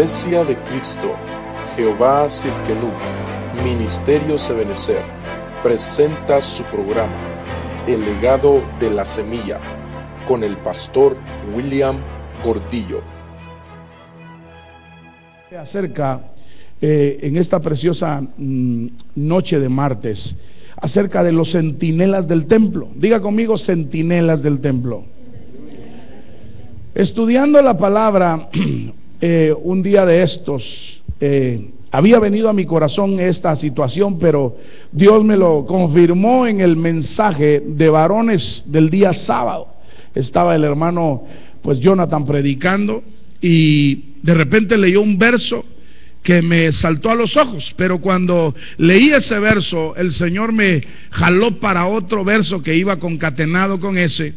Iglesia de Cristo, Jehová Cirkenú, Ministerio Sebenecer, presenta su programa, El legado de la semilla, con el pastor William Gordillo. Acerca, eh, en esta preciosa mm, noche de martes, acerca de los centinelas del templo. Diga conmigo, centinelas del templo. Estudiando la palabra, eh, un día de estos, eh, había venido a mi corazón esta situación, pero Dios me lo confirmó en el mensaje de varones del día sábado. Estaba el hermano, pues Jonathan, predicando y de repente leyó un verso que me saltó a los ojos, pero cuando leí ese verso, el Señor me jaló para otro verso que iba concatenado con ese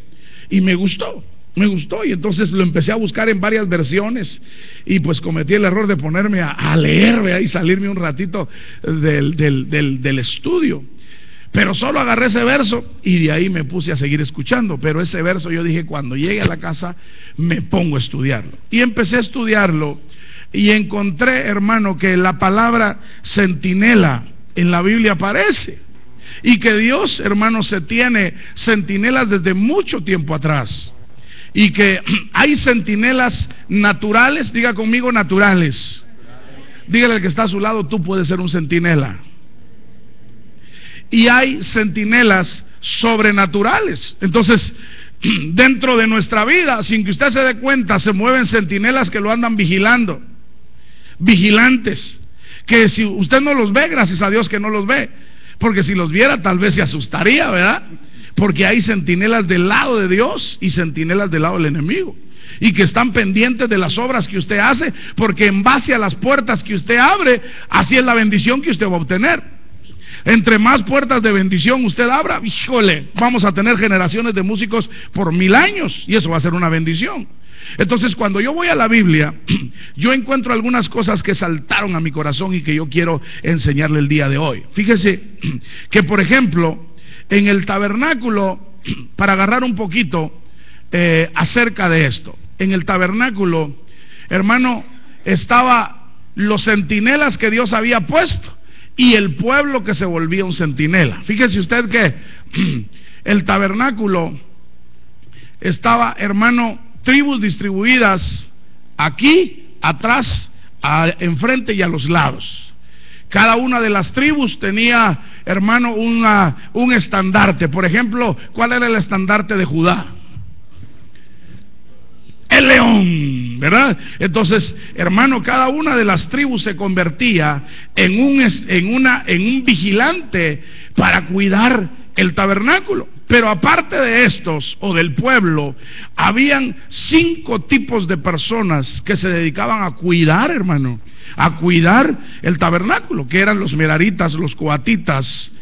y me gustó, me gustó y entonces lo empecé a buscar en varias versiones y pues cometí el error de ponerme a, leer y salirme un ratito del, del, del estudio. Pero solo agarré ese verso y de ahí me puse a seguir escuchando. Pero ese verso yo dije, cuando llegue a la casa me pongo a estudiarlo. Y empecé a estudiarlo y encontré, hermano, que la palabra centinela en la Biblia aparece. Y que Dios, hermano, se tiene centinelas desde mucho tiempo atrás. Y que hay centinelas naturales, diga conmigo naturales. Dígale al que está a su lado, tú puedes ser un centinela. Y hay centinelas sobrenaturales. Entonces, dentro de nuestra vida, sin que usted se dé cuenta, se mueven centinelas que lo andan vigilando vigilantes, que si usted no los ve, gracias a Dios que no los ve, porque si los viera tal vez se asustaría, ¿verdad? Porque hay centinelas del lado de Dios y centinelas del lado del enemigo. Y que están pendientes de las obras que usted hace, porque en base a las puertas que usted abre, así es la bendición que usted va a obtener. Entre más puertas de bendición usted abra, híjole, vamos a tener generaciones de músicos por mil años y eso va a ser una bendición. Entonces, cuando yo voy a la Biblia, yo encuentro algunas cosas que saltaron a mi corazón y que yo quiero enseñarle el día de hoy. Fíjese que, por ejemplo, en el tabernáculo, para agarrar un poquito eh, acerca de esto, en el tabernáculo, hermano, estaba los centinelas que Dios había puesto y el pueblo que se volvía un centinela. Fíjese usted que el tabernáculo estaba, hermano, tribus distribuidas aquí, atrás, enfrente y a los lados. Cada una de las tribus tenía, hermano, un estandarte. Por ejemplo, ¿cuál era el estandarte de Judá? El león, ¿verdad? Entonces, hermano, cada una de las tribus se convertía en un, en una, en un vigilante para cuidar el tabernáculo. Pero aparte de estos o del pueblo, habían cinco tipos de personas que se dedicaban a cuidar, hermano, a cuidar el tabernáculo, que eran los meraritas, los coatitas,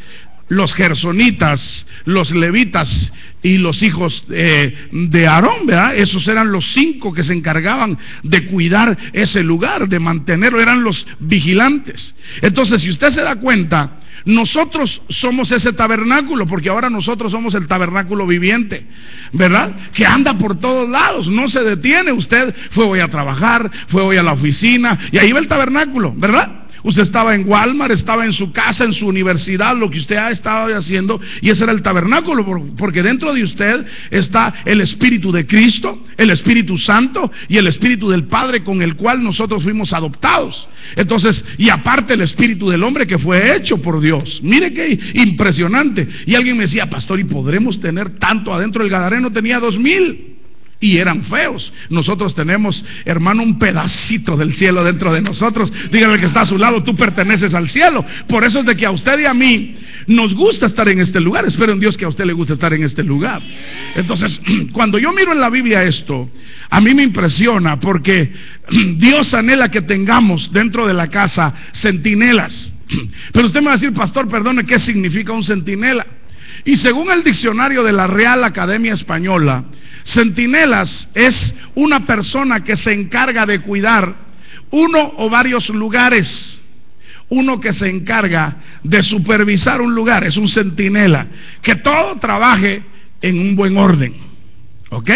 los gersonitas, los levitas y los hijos eh, de Aarón, ¿verdad? Esos eran los cinco que se encargaban de cuidar ese lugar, de mantenerlo, eran los vigilantes. Entonces, si usted se da cuenta, nosotros somos ese tabernáculo, porque ahora nosotros somos el tabernáculo viviente, ¿verdad? Que anda por todos lados, no se detiene. Usted fue hoy a trabajar, fue hoy a la oficina, y ahí va el tabernáculo, ¿verdad? Usted estaba en Walmart, estaba en su casa, en su universidad, lo que usted ha estado haciendo, y ese era el tabernáculo, porque dentro de usted está el Espíritu de Cristo, el Espíritu Santo y el Espíritu del Padre con el cual nosotros fuimos adoptados. Entonces, y aparte el Espíritu del hombre que fue hecho por Dios. Mire qué impresionante. Y alguien me decía, pastor, ¿y podremos tener tanto adentro? El Gadareno tenía dos mil y eran feos. Nosotros tenemos, hermano, un pedacito del cielo dentro de nosotros. Dígame que está a su lado, tú perteneces al cielo. Por eso es de que a usted y a mí nos gusta estar en este lugar. Espero en Dios que a usted le guste estar en este lugar. Entonces, cuando yo miro en la Biblia esto, a mí me impresiona porque Dios anhela que tengamos dentro de la casa centinelas. Pero usted me va a decir, pastor, perdone, ¿qué significa un centinela? Y según el diccionario de la Real Academia Española, Centinelas es una persona que se encarga de cuidar uno o varios lugares. Uno que se encarga de supervisar un lugar, es un centinela. Que todo trabaje en un buen orden. ¿Ok?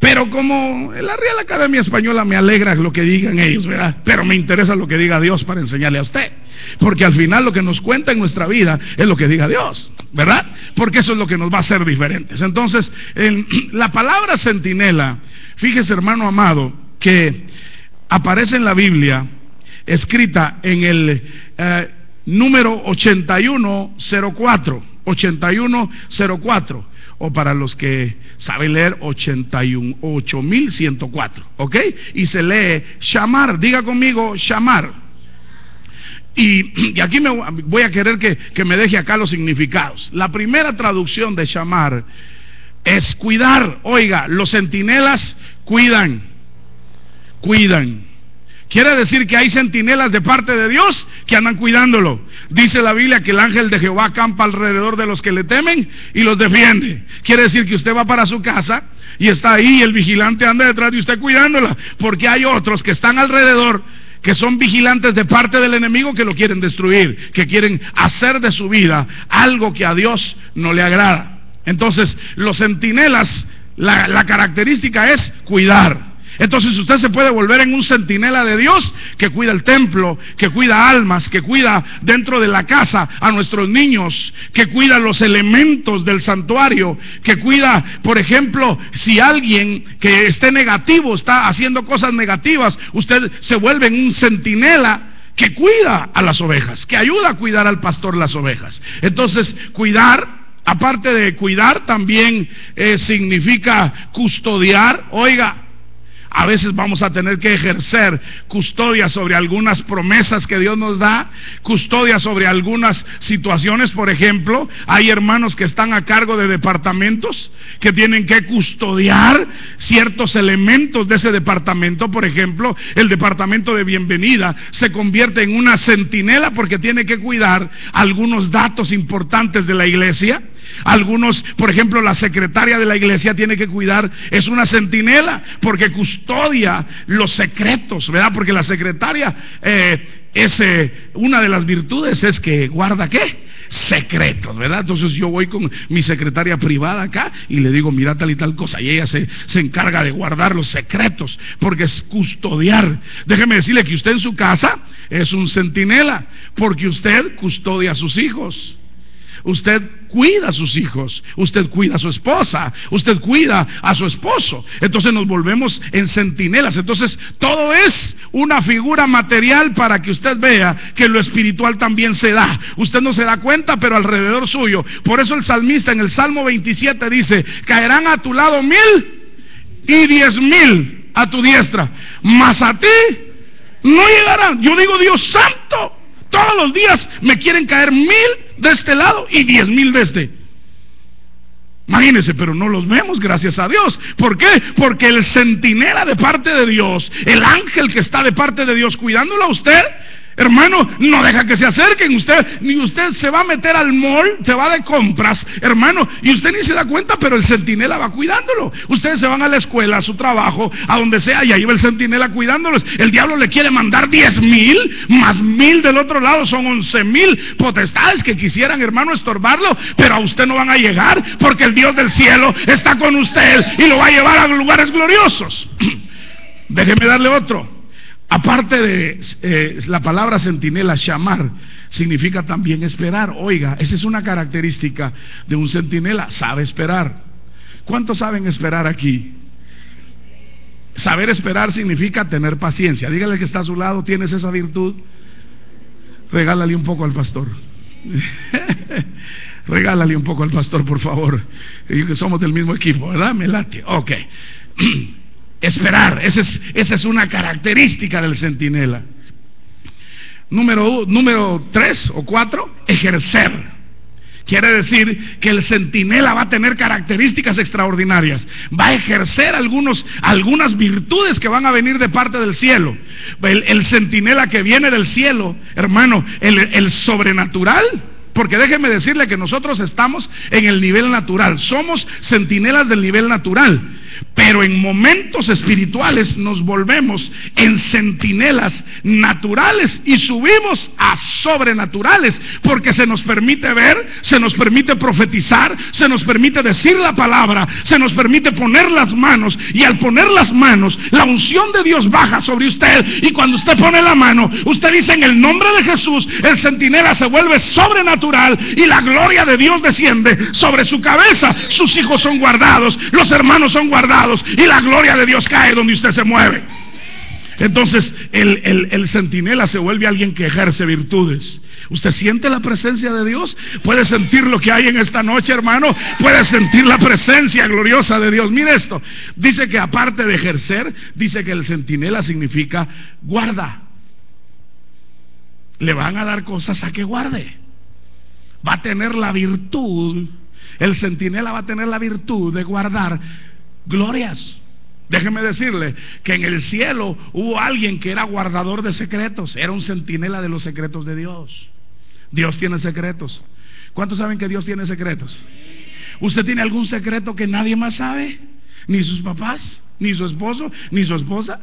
Pero como la Real Academia Española me alegra lo que digan ellos, ¿verdad? Pero me interesa lo que diga Dios para enseñarle a usted. Porque al final lo que nos cuenta en nuestra vida es lo que diga Dios, ¿verdad? Porque eso es lo que nos va a hacer diferentes. Entonces, la palabra centinela, fíjese hermano amado, que aparece en la Biblia, escrita en el eh, número 8104, 8104 o para los que saben leer 81, 8104, ¿ok? Y se lee llamar, diga conmigo llamar. Y, aquí me voy a querer que, me deje acá los significados. La primera traducción de llamar es cuidar. Oiga, los centinelas cuidan, cuidan. Quiere decir que hay centinelas de parte de Dios que andan cuidándolo. Dice la Biblia que el ángel de Jehová acampa alrededor de los que le temen y los defiende. Quiere decir que usted va para su casa y está ahí el vigilante anda detrás de usted cuidándola. Porque hay otros que están alrededor que son vigilantes de parte del enemigo que lo quieren destruir, que quieren hacer de su vida algo que a Dios no le agrada. Entonces, los centinelas, la, la característica es cuidar. Entonces usted se puede volver en un centinela de Dios que cuida el templo, que cuida almas, que cuida dentro de la casa a nuestros niños, que cuida los elementos del santuario, que cuida, por ejemplo, si alguien que esté negativo está haciendo cosas negativas, usted se vuelve en un centinela que cuida a las ovejas, que ayuda a cuidar al pastor las ovejas. Entonces, cuidar aparte de cuidar, también eh, significa custodiar. Oiga, a veces vamos a tener que ejercer custodia sobre algunas promesas que Dios nos da, custodia sobre algunas situaciones. Por ejemplo, hay hermanos que están a cargo de departamentos que tienen que custodiar ciertos elementos de ese departamento. Por ejemplo, el departamento de bienvenida se convierte en una centinela porque tiene que cuidar algunos datos importantes de la iglesia. Algunos, por ejemplo, la secretaria de la iglesia tiene que cuidar, es una centinela porque custodia los secretos, ¿verdad? Porque la secretaria, eh, es, eh, una de las virtudes es que guarda qué? secretos, ¿verdad? Entonces yo voy con mi secretaria privada acá y le digo, mira tal y tal cosa, y ella se, se encarga de guardar los secretos, porque es custodiar. Déjeme decirle que usted en su casa es un centinela, porque usted custodia a sus hijos. Usted cuida a sus hijos, usted cuida a su esposa, usted cuida a su esposo. Entonces nos volvemos en centinelas. Entonces todo es una figura material para que usted vea que lo espiritual también se da. Usted no se da cuenta, pero alrededor suyo. Por eso el salmista en el Salmo 27 dice, caerán a tu lado mil y diez mil a tu diestra, mas a ti no llegarán. Yo digo, Dios santo, todos los días me quieren caer mil de este lado y diez mil de este. Imagínense, pero no los vemos, gracias a Dios. ¿Por qué? Porque el centinela de parte de Dios, el ángel que está de parte de Dios cuidándolo a usted, Hermano, no deja que se acerquen. Usted, ni usted se va a meter al mall, se va de compras, hermano, y usted ni se da cuenta, pero el centinela va cuidándolo. Ustedes se van a la escuela, a su trabajo, a donde sea, y ahí va el centinela cuidándolos. El diablo le quiere mandar diez mil, más mil del otro lado, son once mil potestades que quisieran, hermano, estorbarlo, pero a usted no van a llegar, porque el Dios del cielo está con usted y lo va a llevar a lugares gloriosos. Déjeme darle otro. Aparte de eh, la palabra centinela, llamar, significa también esperar. Oiga, esa es una característica de un centinela, sabe esperar. ¿Cuántos saben esperar aquí? Saber esperar significa tener paciencia. Dígale que está a su lado, tienes esa virtud. Regálale un poco al pastor. Regálale un poco al pastor, por favor. que somos del mismo equipo, ¿verdad? Me late. Ok. Esperar, esa es, esa es una característica del centinela. Número, número tres o cuatro, ejercer. Quiere decir que el centinela va a tener características extraordinarias, va a ejercer algunos, algunas virtudes que van a venir de parte del cielo. El, centinela que viene del cielo, hermano, el, el sobrenatural, porque déjeme decirle que nosotros estamos en el nivel natural, somos centinelas del nivel natural. Pero en momentos espirituales nos volvemos en centinelas naturales y subimos a sobrenaturales porque se nos permite ver, se nos permite profetizar, se nos permite decir la palabra, se nos permite poner las manos y al poner las manos la unción de Dios baja sobre usted y cuando usted pone la mano, usted dice en el nombre de Jesús, el centinela se vuelve sobrenatural y la gloria de Dios desciende sobre su cabeza. Sus hijos son guardados, los hermanos son guardados y la gloria de Dios cae donde usted se mueve. Entonces el, el, centinela se vuelve alguien que ejerce virtudes. ¿Usted siente la presencia de Dios? ¿Puede sentir lo que hay en esta noche, hermano? ¿Puede sentir la presencia gloriosa de Dios? Mire esto. Dice que aparte de ejercer, dice que el centinela significa guarda. Le van a dar cosas a que guarde. Va a tener la virtud. El centinela va a tener la virtud de guardar glorias. Déjeme decirle que en el cielo hubo alguien que era guardador de secretos, era un centinela de los secretos de Dios. Dios tiene secretos. ¿Cuántos saben que Dios tiene secretos? ¿Usted tiene algún secreto que nadie más sabe? Ni sus papás, ni su esposo, ni su esposa.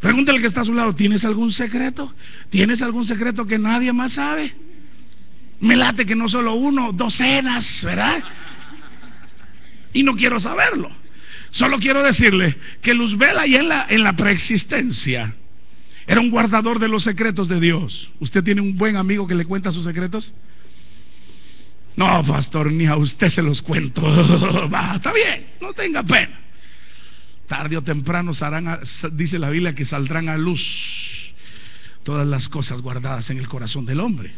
Pregúntale que está a su lado, ¿tienes algún secreto? ¿Tienes algún secreto que nadie más sabe? Me late que no solo uno, docenas, ¿verdad? Y no quiero saberlo. Solo quiero decirle que Luzbel y en la, en la preexistencia era un guardador de los secretos de Dios. ¿Usted tiene un buen amigo que le cuenta sus secretos? No, pastor, ni a usted se los cuento. Está bien, no tenga pena. Tarde o temprano dice la Biblia que saldrán a luz todas las cosas guardadas en el corazón del hombre.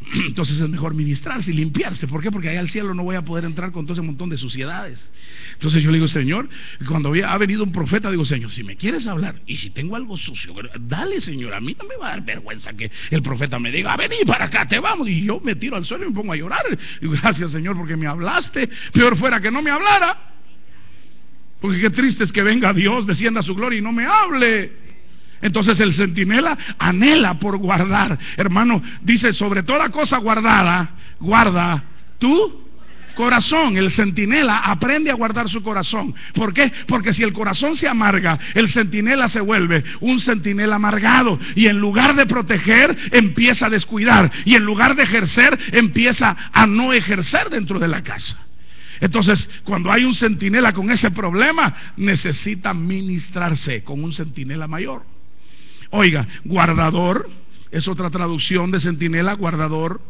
Entonces es mejor ministrarse y limpiarse. ¿Por qué? Porque allá al cielo no voy a poder entrar con todo ese montón de suciedades. Entonces yo le digo, Señor, cuando ha venido un profeta, digo, Señor, si me quieres hablar y si tengo algo sucio, dale, Señor, a mí no me va a dar vergüenza que el profeta me diga, vení para acá, te vamos. Y yo me tiro al suelo y me pongo a llorar. Digo, gracias, Señor, porque me hablaste. Peor fuera que no me hablara. Porque qué triste es que venga Dios, descienda su gloria y no me hable. Entonces el centinela anhela por guardar. Hermano, dice, sobre toda cosa guardada, guarda tu corazón. El centinela aprende a guardar su corazón. ¿Por qué? Porque si el corazón se amarga, el centinela se vuelve un centinela amargado. Y en lugar de proteger, empieza a descuidar. Y en lugar de ejercer, empieza a no ejercer dentro de la casa. Entonces, cuando hay un centinela con ese problema, necesita ministrarse con un centinela mayor. Oiga, guardador, es otra traducción de centinela, guardador,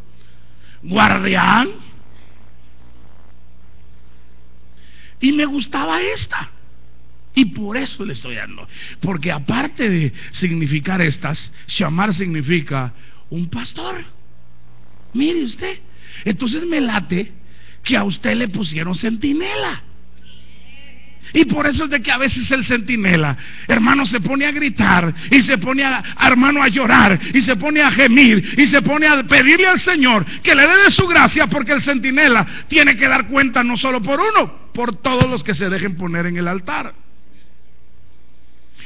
guardián. Y me gustaba esta. Y por eso le estoy dando. Porque aparte de significar estas, llamar significa un pastor. Mire usted. Entonces me late que a usted le pusieron centinela. Y por eso es de que a veces el centinela, hermano, se pone a gritar y se pone a, hermano, a llorar y se pone a gemir y se pone a pedirle al Señor que le dé de su gracia porque el centinela tiene que dar cuenta no solo por uno, por todos los que se dejen poner en el altar.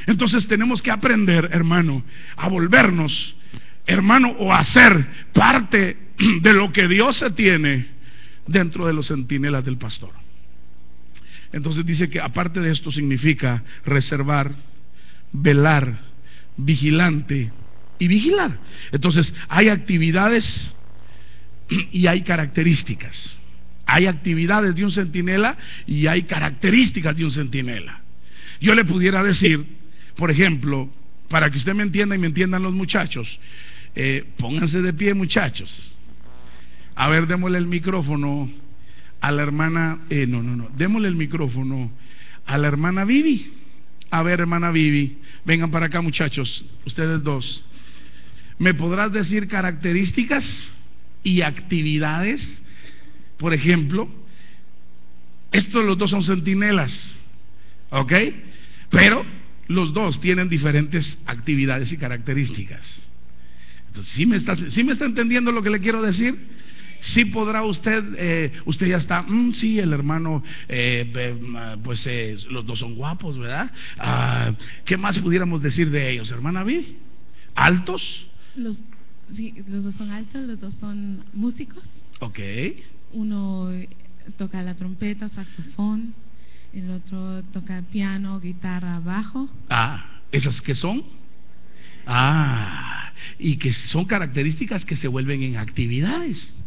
Entonces tenemos que aprender, hermano, a volvernos, hermano, o a ser parte de lo que Dios se tiene dentro de los centinelas del pastor. Entonces dice que aparte de esto significa reservar, velar, vigilante y vigilar. Entonces hay actividades y hay características. Hay actividades de un centinela y hay características de un centinela. Yo le pudiera decir, por ejemplo, para que usted me entienda y me entiendan los muchachos, eh, pónganse de pie muchachos. A ver, démosle el micrófono a la hermana, eh, no, no, no, démosle el micrófono a la hermana Vivi. A ver, hermana Vivi, vengan para acá muchachos, ustedes dos. ¿Me podrás decir características y actividades? Por ejemplo, estos los dos son centinelas, ¿ok? Pero los dos tienen diferentes actividades y características. Entonces, ¿sí me está, ¿sí me está entendiendo lo que le quiero decir? Sí podrá usted, eh, usted ya está, mm, sí, el hermano, eh, pues eh, los dos son guapos, ¿verdad? Ah, ¿Qué más pudiéramos decir de ellos, hermana Vi? ¿Altos? Los, los dos son altos, los dos son músicos. Ok. Uno toca la trompeta, saxofón, El otro toca piano, guitarra, bajo. Ah, ¿esas qué son? Ah, y que son características que se vuelven en actividades.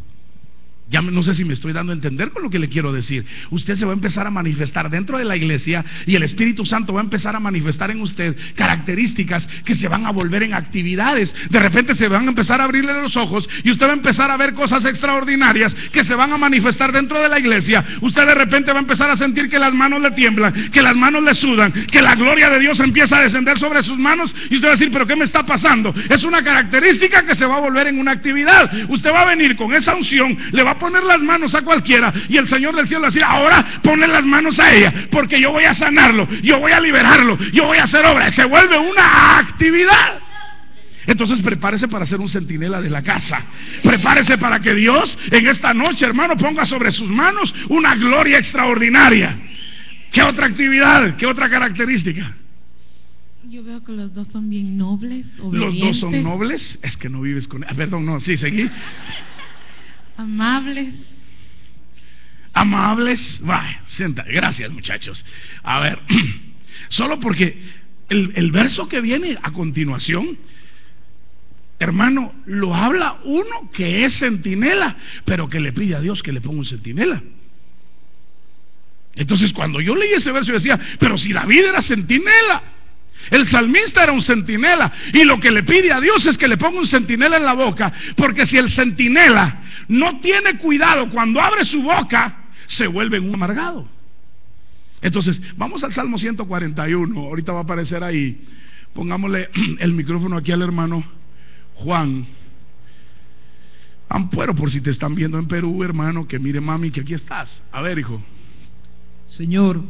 Ya no sé si me estoy dando a entender con lo que le quiero decir. Usted se va a empezar a manifestar dentro de la iglesia y el Espíritu Santo va a empezar a manifestar en usted características que se van a volver en actividades. De repente se van a empezar a abrirle los ojos y usted va a empezar a ver cosas extraordinarias que se van a manifestar dentro de la iglesia. Usted de repente va a empezar a sentir que las manos le tiemblan, que las manos le sudan, que la gloria de Dios empieza a descender sobre sus manos y usted va a decir, pero ¿qué me está pasando? Es una característica que se va a volver en una actividad. Usted va a venir con esa unción, le va a poner las manos a cualquiera y el Señor del cielo decía, ahora ponle las manos a ella, porque yo voy a sanarlo, yo voy a liberarlo, yo voy a hacer obra. Se vuelve una actividad. Entonces prepárese para ser un centinela de la casa. Prepárese para que Dios en esta noche, hermano, ponga sobre sus manos una gloria extraordinaria. ¿Qué otra actividad? ¿Qué otra característica? Yo veo que los dos son bien nobles. Los dos son nobles. Es que no vives con... Ah, perdón, no, sí, seguí. Amables. Amables. Vaya, sienta. Gracias, muchachos. A ver, solo porque el, el verso que viene a continuación, hermano, lo habla uno que es centinela, pero que le pide a Dios que le ponga un centinela. Entonces, cuando yo leí ese verso, yo decía, pero si David era centinela. El salmista era un centinela y lo que le pide a Dios es que le ponga un centinela en la boca, porque si el centinela no tiene cuidado cuando abre su boca, se vuelve un amargado. Entonces, vamos al Salmo 141, ahorita va a aparecer ahí. Pongámosle el micrófono aquí al hermano Juan. Ampuero, por si te están viendo en Perú, hermano, que mire mami, que aquí estás. A ver, hijo. Señor,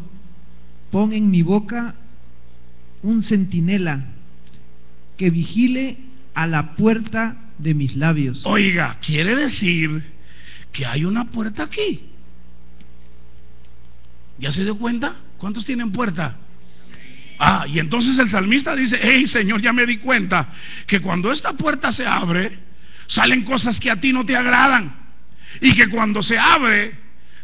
pon en mi boca un centinela que vigile a la puerta de mis labios. Oiga, quiere decir que hay una puerta aquí. ¿Ya se dio cuenta? ¿Cuántos tienen puerta? Ah, y entonces el salmista dice, hey Señor, ya me di cuenta que cuando esta puerta se abre, salen cosas que a ti no te agradan. Y que cuando se abre,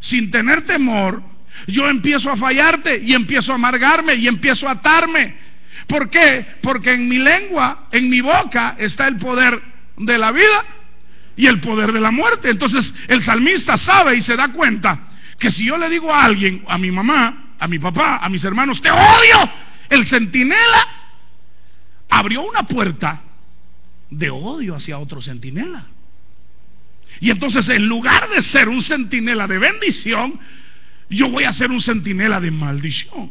sin tener temor, yo empiezo a fallarte y empiezo a amargarme y empiezo a atarme ¿Por qué? Porque en mi lengua, en mi boca, está el poder de la vida y el poder de la muerte. Entonces el salmista sabe y se da cuenta que si yo le digo a alguien, a mi mamá, a mi papá, a mis hermanos, te odio, el centinela abrió una puerta de odio hacia otro centinela. Y entonces en lugar de ser un centinela de bendición, yo voy a ser un centinela de maldición.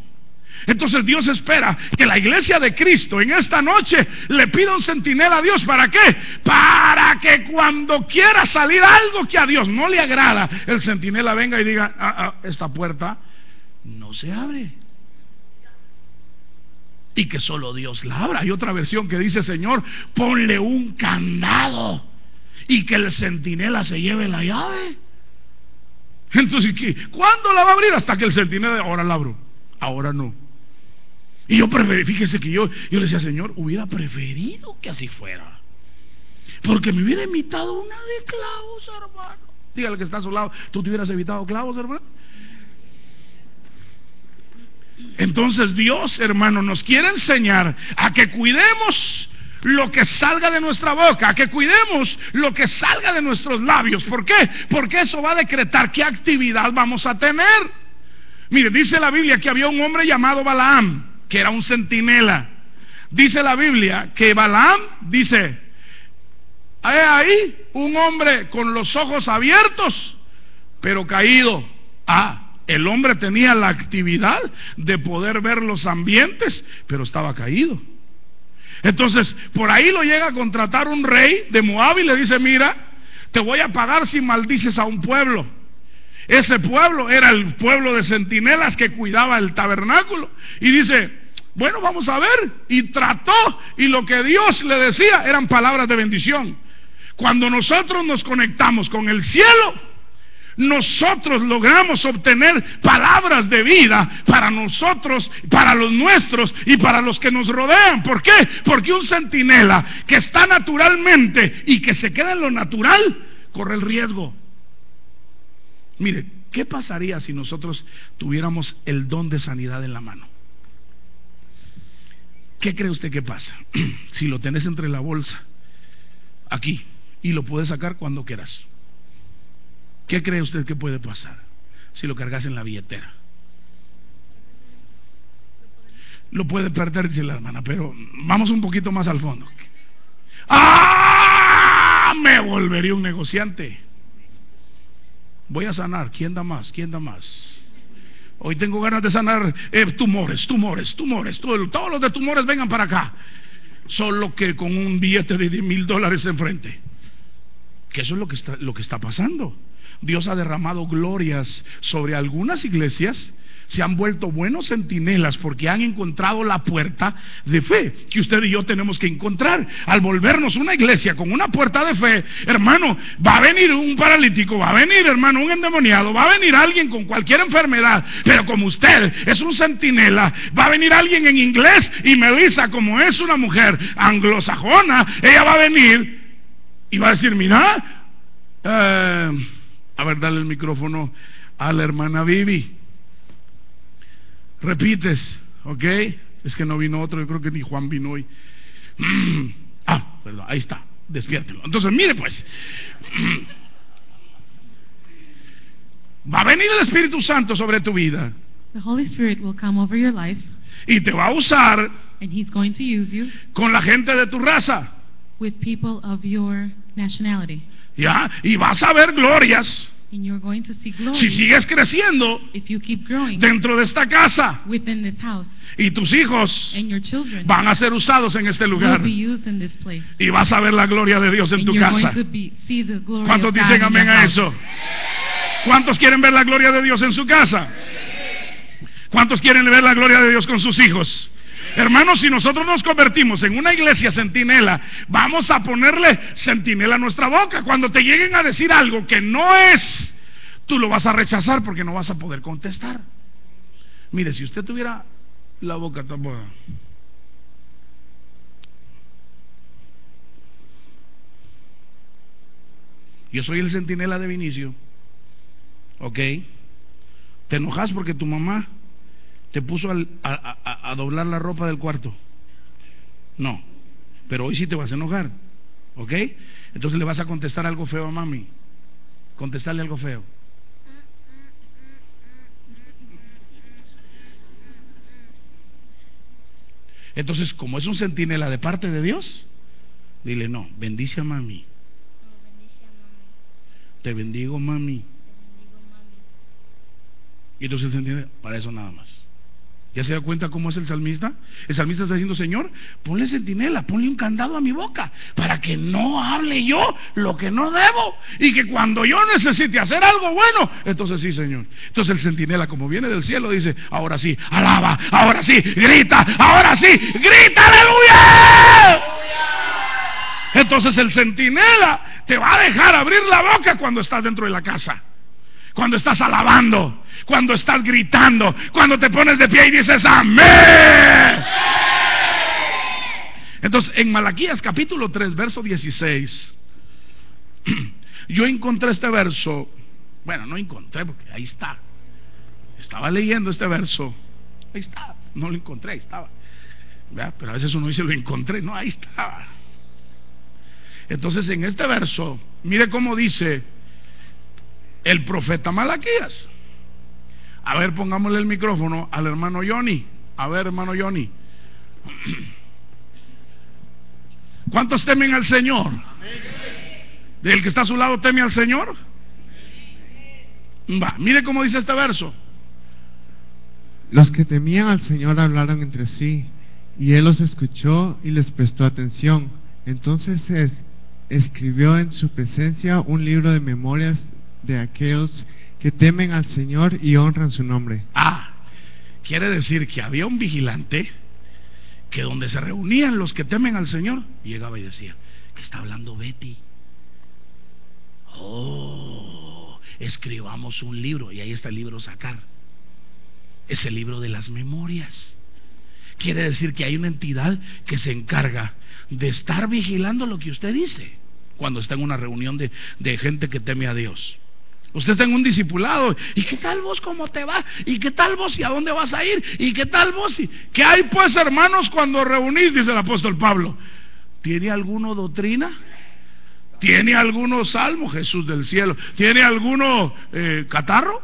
Entonces Dios espera que la iglesia de Cristo en esta noche le pida un centinela a Dios. ¿Para qué? Para que cuando quiera salir algo que a Dios no le agrada, el centinela venga y diga, ah, ah, esta puerta no se abre. Y que solo Dios la abra. Hay otra versión que dice, Señor, ponle un candado y que el centinela se lleve la llave. Entonces, ¿cuándo la va a abrir? Hasta que el centinela, ahora la abro, ahora no. Y yo preferí, fíjese que yo, yo le decía, Señor, hubiera preferido que así fuera. Porque me hubiera evitado una de clavos, hermano. Dígale que está a su lado, ¿tú te hubieras evitado clavos, hermano? Entonces Dios, hermano, nos quiere enseñar a que cuidemos lo que salga de nuestra boca, a que cuidemos lo que salga de nuestros labios. ¿Por qué? Porque eso va a decretar qué actividad vamos a tener. Mire, dice la Biblia que había un hombre llamado Balaam que era un centinela. Dice la Biblia que Balaam dice, hay ahí un hombre con los ojos abiertos, pero caído. Ah, el hombre tenía la actividad de poder ver los ambientes, pero estaba caído. Entonces, por ahí lo llega a contratar un rey de Moab y le dice, mira, te voy a pagar si maldices a un pueblo. Ese pueblo era el pueblo de centinelas que cuidaba el tabernáculo. Y dice, bueno, vamos a ver. Y trató y lo que Dios le decía eran palabras de bendición. Cuando nosotros nos conectamos con el cielo, nosotros logramos obtener palabras de vida para nosotros, para los nuestros y para los que nos rodean. ¿Por qué? Porque un centinela que está naturalmente y que se queda en lo natural, corre el riesgo. Mire, ¿Qué pasaría si nosotros tuviéramos el don de sanidad en la mano? ¿Qué cree usted que pasa? si lo tenés entre la bolsa, aquí, y lo puedes sacar cuando quieras. ¿Qué cree usted que puede pasar si lo cargas en la billetera? Lo puede perder, dice la hermana, pero vamos un poquito más al fondo. ¡Ah! Me volvería un negociante. Voy a sanar. ¿Quién da más? ¿Quién da más? Hoy tengo ganas de sanar eh, tumores, tumores, tumores. todos los de tumores vengan para acá. Solo que con un billete de 10 mil dólares enfrente. Que eso es lo que está pasando. Dios ha derramado glorias sobre algunas iglesias se han vuelto buenos centinelas porque han encontrado la puerta de fe que usted y yo tenemos que encontrar. Al volvernos una iglesia con una puerta de fe, hermano, va a venir un paralítico, va a venir, hermano, un endemoniado, va a venir alguien con cualquier enfermedad, pero como usted es un centinela, va a venir alguien en inglés y Melissa, como es una mujer anglosajona, ella va a venir y va a decir, mira, eh, a ver, dale el micrófono a la hermana Vivi. Repites, ¿ok? Es que no vino otro, yo creo que ni Juan vino hoy. ah, perdón, ahí está, despiértelo. Entonces, mire pues, va a venir el Espíritu Santo sobre tu vida. The Holy Spirit will come over your life. Y te va a usar and he's going to use you con la gente de tu raza. With people of your nationality. Ya, y vas a ver glorias. Si sigues creciendo dentro de esta casa y tus hijos van a ser usados en este lugar y vas a ver la gloria de Dios en tu casa. ¿Cuántos dicen amén a eso? ¿Cuántos quieren ver la gloria de Dios en su casa? ¿Cuántos quieren ver la gloria de Dios con sus hijos? Hermanos, si nosotros nos convertimos en una iglesia centinela, vamos a ponerle centinela a nuestra boca. Cuando te lleguen a decir algo que no es, tú lo vas a rechazar porque no vas a poder contestar. Mire, si usted tuviera la boca tapada. Yo soy el centinela de Vinicio. ¿Ok? ¿Te enojas porque tu mamá te puso a, doblar la ropa del cuarto. No, pero hoy sí te vas a enojar. ¿Ok? Entonces le vas a contestar algo feo a mami. Contestarle algo feo. Entonces, como es un centinela de parte de Dios, dile, no, bendice a mami. Te bendigo, mami. Y entonces el centinela, para eso nada más. ¿Ya se da cuenta cómo es el salmista? El salmista está diciendo, Señor, ponle centinela, ponle un candado a mi boca, para que no hable yo lo que no debo. Y que cuando yo necesite hacer algo bueno, entonces sí, Señor. Entonces el centinela, como viene del cielo, dice, ahora sí, alaba, ahora sí, grita, ahora sí, grita, aleluya. Entonces el centinela te va a dejar abrir la boca cuando estás dentro de la casa cuando estás alabando, cuando estás gritando, cuando te pones de pie y dices amén. Entonces, en Malaquías capítulo 3, verso 16, yo encontré este verso, bueno, no encontré porque ahí está. Estaba leyendo este verso, ahí está, no lo encontré, ahí estaba. Pero a veces uno dice lo encontré, no, ahí estaba. Entonces, en este verso, mire cómo dice el profeta Malaquías. A ver, pongámosle el micrófono al hermano Johnny. A ver, hermano Johnny. ¿Cuántos temen al Señor? ¿Del que está a su lado teme al Señor? Va, mire cómo dice este verso. Los que temían al Señor hablaron entre sí, y Él los escuchó y les prestó atención. Entonces escribió en su presencia un libro de memorias de aquellos que temen al Señor y honran su nombre. Ah, quiere decir que había un vigilante que donde se reunían los que temen al Señor, llegaba y decía, que está hablando Betty. Oh, escribamos un libro y ahí está el libro sacar. Es el libro de las memorias. Quiere decir que hay una entidad que se encarga de estar vigilando lo que usted dice cuando está en una reunión de, de gente que teme a Dios. Usted está un discipulado. ¿Y qué tal vos cómo te va? ¿Y qué tal vos y a dónde vas a ir? ¿Y qué tal vos? Y... ¿Qué hay pues, hermanos, cuando reunís? Dice el apóstol Pablo. ¿Tiene alguno doctrina? ¿Tiene alguno salmo, Jesús del cielo? ¿Tiene alguno eh, catarro?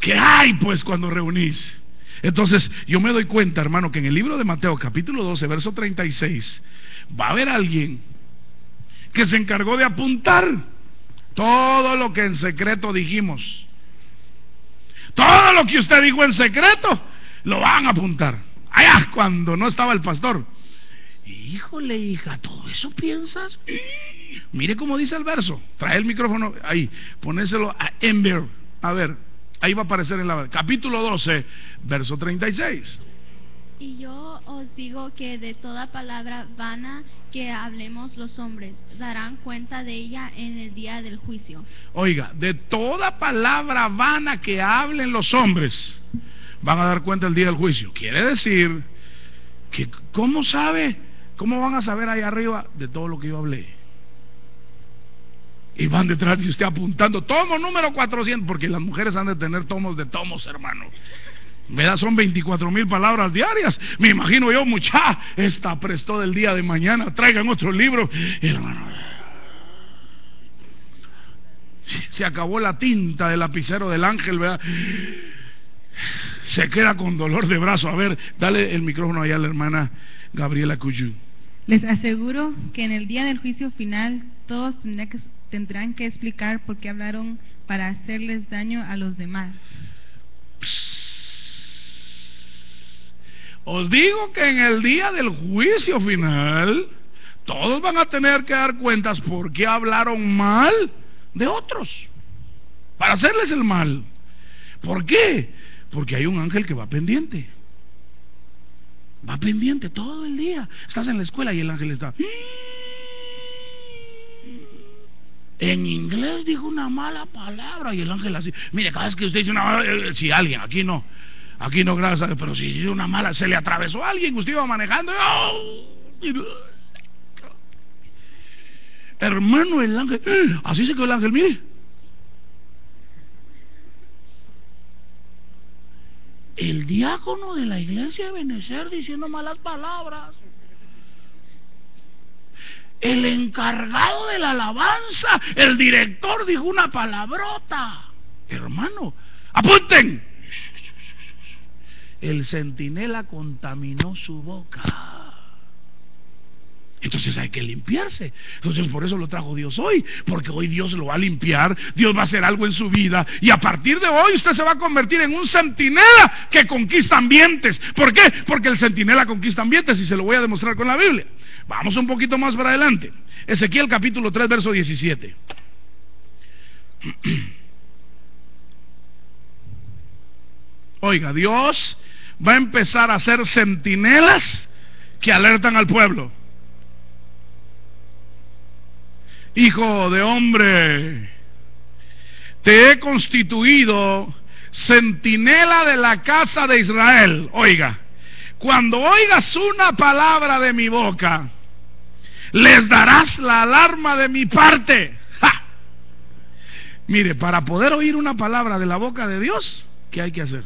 ¿Qué hay pues cuando reunís? Entonces yo me doy cuenta, hermano, que en el libro de Mateo capítulo 12, verso 36, va a haber alguien que se encargó de apuntar todo lo que en secreto dijimos. Todo lo que usted dijo en secreto, lo van a apuntar. Allá, cuando no estaba el pastor. Híjole, hija, ¿todo eso piensas? Mire cómo dice el verso. Trae el micrófono ahí, ponéselo a Ember. A ver, ahí va a aparecer en la capítulo 12, verso 36. Y yo os digo que de toda palabra vana que hablemos los hombres, darán cuenta de ella en el día del juicio. Oiga, de toda palabra vana que hablen los hombres, van a dar cuenta el día del juicio. Quiere decir que, ¿cómo sabe? ¿Cómo van a saber ahí arriba de todo lo que yo hablé? Y van detrás de usted apuntando, tomo número 400, porque las mujeres han de tener tomos de tomos, hermano. ¿Verdad? Son 24 mil palabras diarias. Me imagino yo, mucha, esta prestó del día de mañana, traigan otro libro. hermano, se acabó la tinta del lapicero del ángel, ¿verdad? Se queda con dolor de brazo. A ver, dale el micrófono allá a la hermana Gabriela Cuyú. Les aseguro que en el día del juicio final todos tendrán que, tendrán que explicar por qué hablaron para hacerles daño a los demás. Os digo que en el día del juicio final, todos van a tener que dar cuentas por qué hablaron mal de otros, para hacerles el mal. ¿Por qué? Porque hay un ángel que va pendiente. Va pendiente todo el día. Estás en la escuela y el ángel está. En inglés dijo una mala palabra y el ángel así. Mire, cada vez que usted dice una mala eh, si alguien, aquí no. Aquí no, gracias, pero si dice una mala, se le atravesó a alguien, usted iba manejando. Hermano, el ángel, así se quedó el ángel, mire. El diácono de la iglesia de Benecer diciendo malas palabras. El encargado de la alabanza, el director dijo una palabrota. Hermano, apunten. El centinela contaminó su boca. Entonces hay que limpiarse. Entonces por eso lo trajo Dios hoy, porque hoy Dios lo va a limpiar, Dios va a hacer algo en su vida y a partir de hoy usted se va a convertir en un centinela que conquista ambientes. ¿Por qué? Porque el centinela conquista ambientes y se lo voy a demostrar con la Biblia. Vamos un poquito más para adelante. Ezequiel capítulo 3, verso 17. Oiga, Dios va a empezar a hacer centinelas que alertan al pueblo. Hijo de hombre, te he constituido centinela de la casa de Israel. Oiga, cuando oigas una palabra de mi boca, les darás la alarma de mi parte. Mire, para poder oír una palabra de la boca de Dios, ¿qué hay que hacer?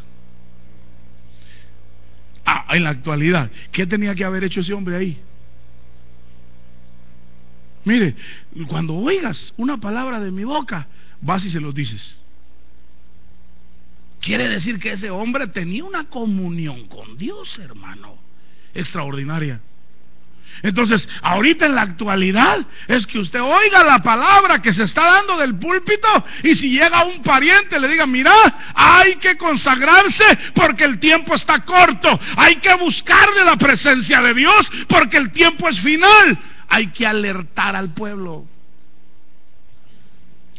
Ah, en la actualidad, ¿qué tenía que haber hecho ese hombre ahí? Mire, cuando oigas una palabra de mi boca, vas y se los dices. Quiere decir que ese hombre tenía una comunión con Dios, hermano, extraordinaria. Entonces, ahorita en la actualidad es que usted oiga la palabra que se está dando del púlpito y si llega un pariente le diga, mira, hay que consagrarse porque el tiempo está corto, hay que buscarle la presencia de Dios porque el tiempo es final hay que alertar al pueblo.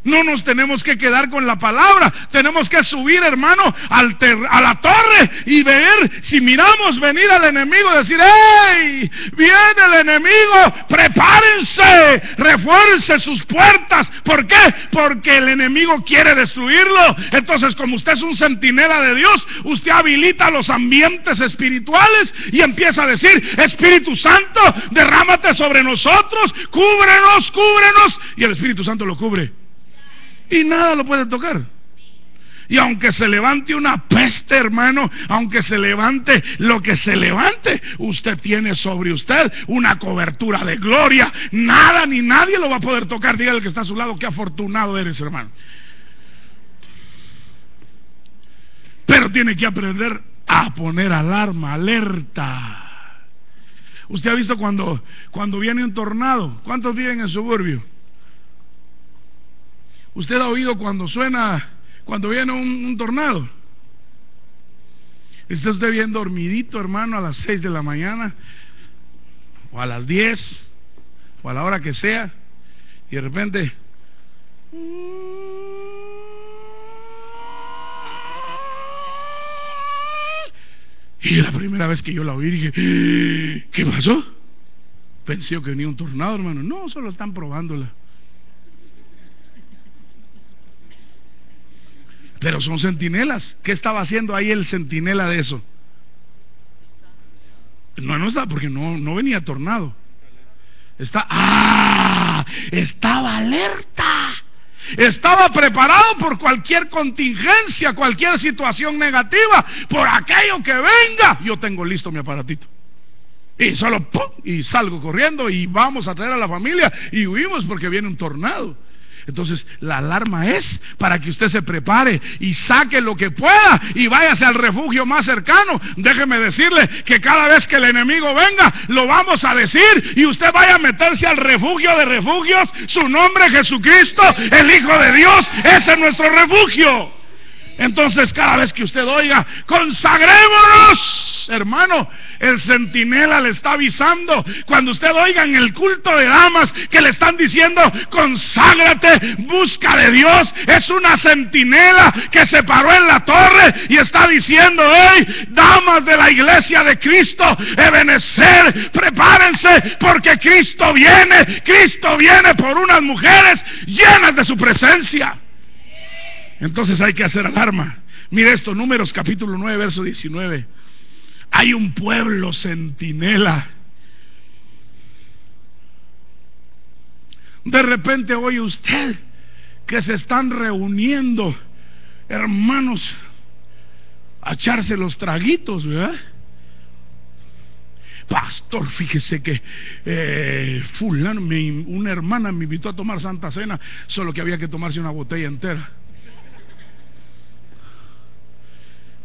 No nos tenemos que quedar con la palabra, tenemos que subir, hermano, al a la torre y ver si miramos venir al enemigo, decir, ¡hey! Viene el enemigo, prepárense, refuerce sus puertas. ¿Por qué? Porque el enemigo quiere destruirlo. Entonces, como usted es un centinela de Dios, usted habilita los ambientes espirituales y empieza a decir, Espíritu Santo, derrámate sobre nosotros, cúbrenos, cúbrenos. Y el Espíritu Santo lo cubre y nada lo puede tocar. Y aunque se levante una peste, hermano, aunque se levante lo que se levante, usted tiene sobre usted una cobertura de gloria. Nada ni nadie lo va a poder tocar. Dígale al que está a su lado, qué afortunado eres, hermano. Pero tiene que aprender a poner alarma, alerta. Usted ha visto cuando, cuando viene un tornado. ¿Cuántos viven en suburbio? Usted ha oído cuando suena, cuando viene un, tornado. Está usted bien dormidito, hermano, a las 6 de la mañana, o a las 10, o a la hora que sea, y de repente... Y la primera vez que yo la oí dije, ¿qué pasó? Pensé que venía un tornado, hermano. No, solo están probándola. Pero son centinelas. ¿Qué estaba haciendo ahí el centinela de eso? No, no estaba, porque no, venía tornado. Está, ¡ah! Estaba alerta. Estaba preparado por cualquier contingencia, cualquier situación negativa, por aquello que venga. Yo tengo listo mi aparatito. Y solo ¡pum! y salgo corriendo y vamos a traer a la familia y huimos porque viene un tornado. Entonces la alarma es para que usted se prepare y saque lo que pueda y váyase al refugio más cercano. Déjeme decirle que cada vez que el enemigo venga, lo vamos a decir y usted vaya a meterse al refugio de refugios. Su nombre Jesucristo, el Hijo de Dios, ese es nuestro refugio. Entonces cada vez que usted oiga, consagrémonos, hermano, el centinela le está avisando. Cuando usted oiga en el culto de damas que le están diciendo, conságrate, busca de Dios, es una centinela que se paró en la torre y está diciendo, hey, damas de la iglesia de Cristo, Ebenecer, prepárense porque Cristo viene, Cristo viene por unas mujeres llenas de su presencia. Entonces hay que hacer alarma. Mire esto, números capítulo 9, verso 19. Hay un pueblo centinela. De repente oye usted que se están reuniendo hermanos a echarse los traguitos, ¿verdad? Pastor, fíjese que eh, fulano, una hermana me invitó a tomar Santa Cena, solo que había que tomarse una botella entera.